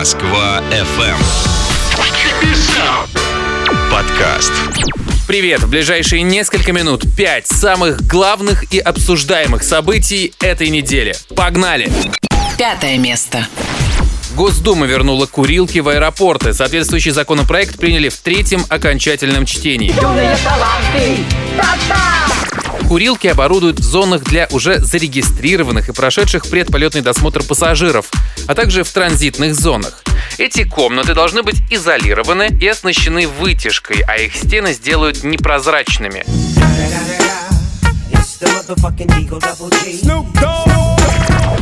Москва FM. Подкаст. Привет! В ближайшие несколько минут пять самых главных и обсуждаемых событий этой недели. Погнали! Пятое место. Госдума вернула курилки в аэропорты. Соответствующий законопроект приняли в третьем окончательном чтении. Курилки оборудуют в зонах для уже зарегистрированных и прошедших предполетный досмотр пассажиров, а также в транзитных зонах. Эти комнаты должны быть изолированы и оснащены вытяжкой, а их стены сделают непрозрачными.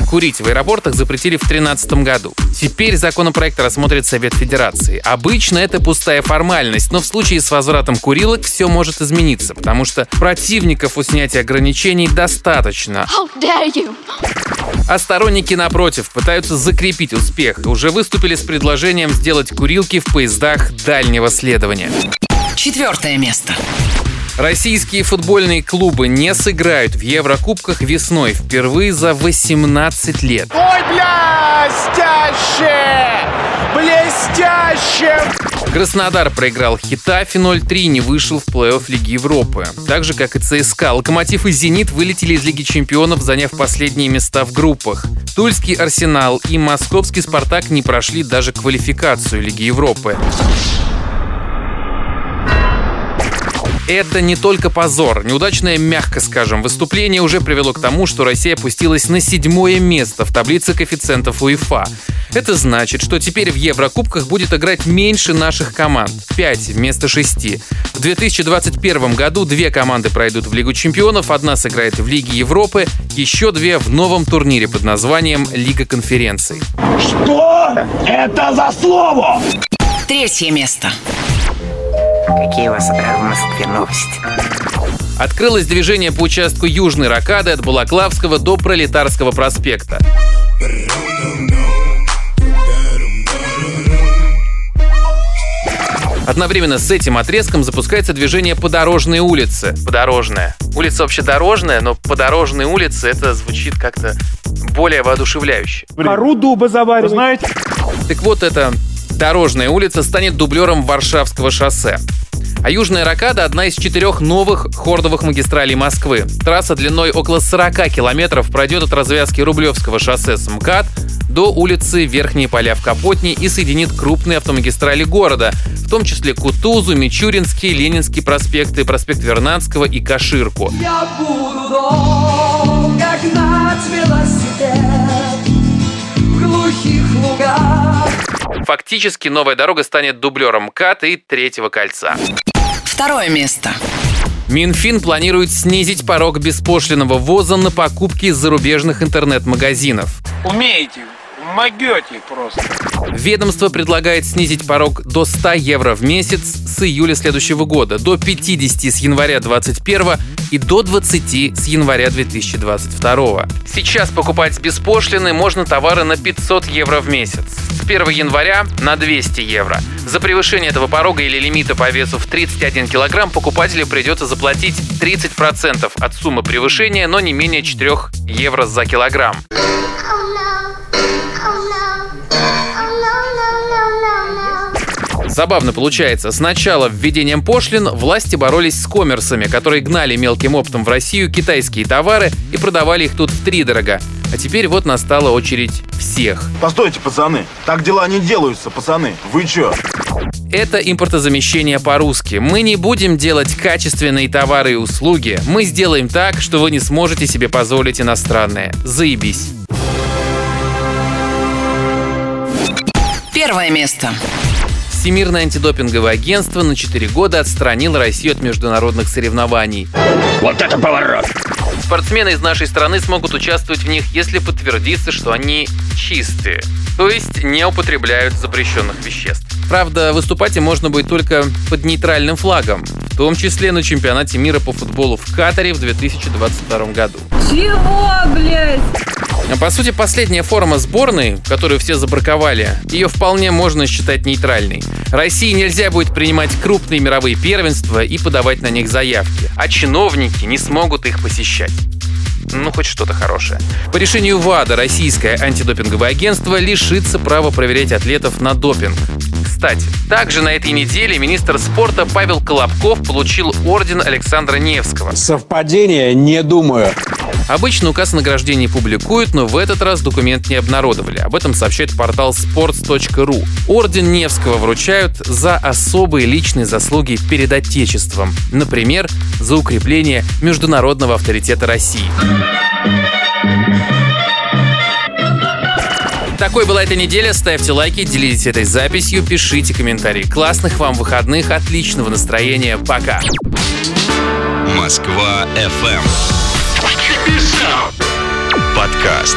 Курить в аэропортах запретили в 2013 году. Теперь законопроект рассмотрит Совет Федерации. Обычно это пустая формальность, но в случае с возвратом курилок все может измениться, потому что противников у снятия ограничений достаточно. А сторонники, напротив, пытаются закрепить успех и уже выступили с предложением сделать курилки в поездах дальнего следования. Четвертое место. Российские футбольные клубы не сыграют в Еврокубках весной впервые за 18 лет. Ой, блестяще! Блестяще! Краснодар проиграл Хитафи 0-3 не вышел в плей-офф Лиги Европы. Так же, как и ЦСКА, Локомотив и Зенит вылетели из Лиги Чемпионов, заняв последние места в группах. Тульский Арсенал и Московский Спартак не прошли даже квалификацию Лиги Европы. Это не только позор. Неудачное, мягко скажем, выступление уже привело к тому, что Россия опустилась на седьмое место в таблице коэффициентов УЕФА. Это значит, что теперь в Еврокубках будет играть меньше наших команд. 5 вместо 6. В 2021 году две команды пройдут в Лигу чемпионов, одна сыграет в Лиге Европы, еще две в новом турнире под названием Лига конференций. Что это за слово? Третье место. Какие у вас э, в Москве новости? Открылось движение по участку Южной Ракады от Балаклавского до Пролетарского проспекта. Одновременно с этим отрезком запускается движение по дорожной улице. Подорожная. Улица вообще дорожная, но подорожные улицы это звучит как-то более воодушевляюще. Кору дуба заваривать. Знаете? Так вот, эта дорожная улица станет дублером Варшавского шоссе. А Южная Ракада – одна из четырех новых хордовых магистралей Москвы. Трасса длиной около 40 километров пройдет от развязки Рублевского шоссе с МКАД до улицы Верхние поля в Капотне и соединит крупные автомагистрали города, в том числе Кутузу, Мичуринский, Ленинский проспекты, проспект Вернадского и Каширку. Я буду долго гнать велосипед в глухих лугах. Фактически новая дорога станет дублером МКАД и Третьего кольца. Второе место. Минфин планирует снизить порог беспошлиного ввоза на покупки из зарубежных интернет-магазинов. Умеете, могете просто. Ведомство предлагает снизить порог до 100 евро в месяц с июля следующего года, до 50 с января 2021 и до 20 с января 2022. Сейчас покупать без пошлины можно товары на 500 евро в месяц. С 1 января на 200 евро. За превышение этого порога или лимита по весу в 31 килограмм покупателю придется заплатить 30% от суммы превышения, но не менее 4 евро за килограмм. Забавно получается. Сначала введением пошлин власти боролись с коммерсами, которые гнали мелким оптом в Россию китайские товары и продавали их тут втридорога. А теперь вот настала очередь всех. Постойте, пацаны. Так дела не делаются, пацаны. Вы чё? Это импортозамещение по-русски. Мы не будем делать качественные товары и услуги. Мы сделаем так, что вы не сможете себе позволить иностранное. Заебись. Первое место. Всемирное антидопинговое агентство на 4 года отстранило Россию от международных соревнований. Вот это поворот! Спортсмены из нашей страны смогут участвовать в них, если подтвердится, что они чистые, то есть не употребляют запрещенных веществ. Правда, выступать им можно будет только под нейтральным флагом, том числе на чемпионате мира по футболу в Катаре в 2022 году. Чего, блядь? А По сути, последняя форма сборной, которую все забраковали, ее вполне можно считать нейтральной. России нельзя будет принимать крупные мировые первенства и подавать на них заявки, а чиновники не смогут их посещать. ну, хоть что-то хорошее. По решению ВАДА российское антидопинговое агентство лишится права проверять атлетов на допинг. Кстати, также на этой неделе министр спорта Павел Колобков получил орден Александра Невского. Совпадение? Не думаю. Обычно указ о награждении публикуют, но в этот раз документ не обнародовали. Об этом сообщает портал sports.ru. Орден Невского вручают за особые личные заслуги перед Отечеством. Например, за укрепление международного авторитета России. Такой была эта неделя. Ставьте лайки, делитесь этой записью, пишите комментарии. Классных вам выходных, отличного настроения. Пока. Москва FM. Подкаст.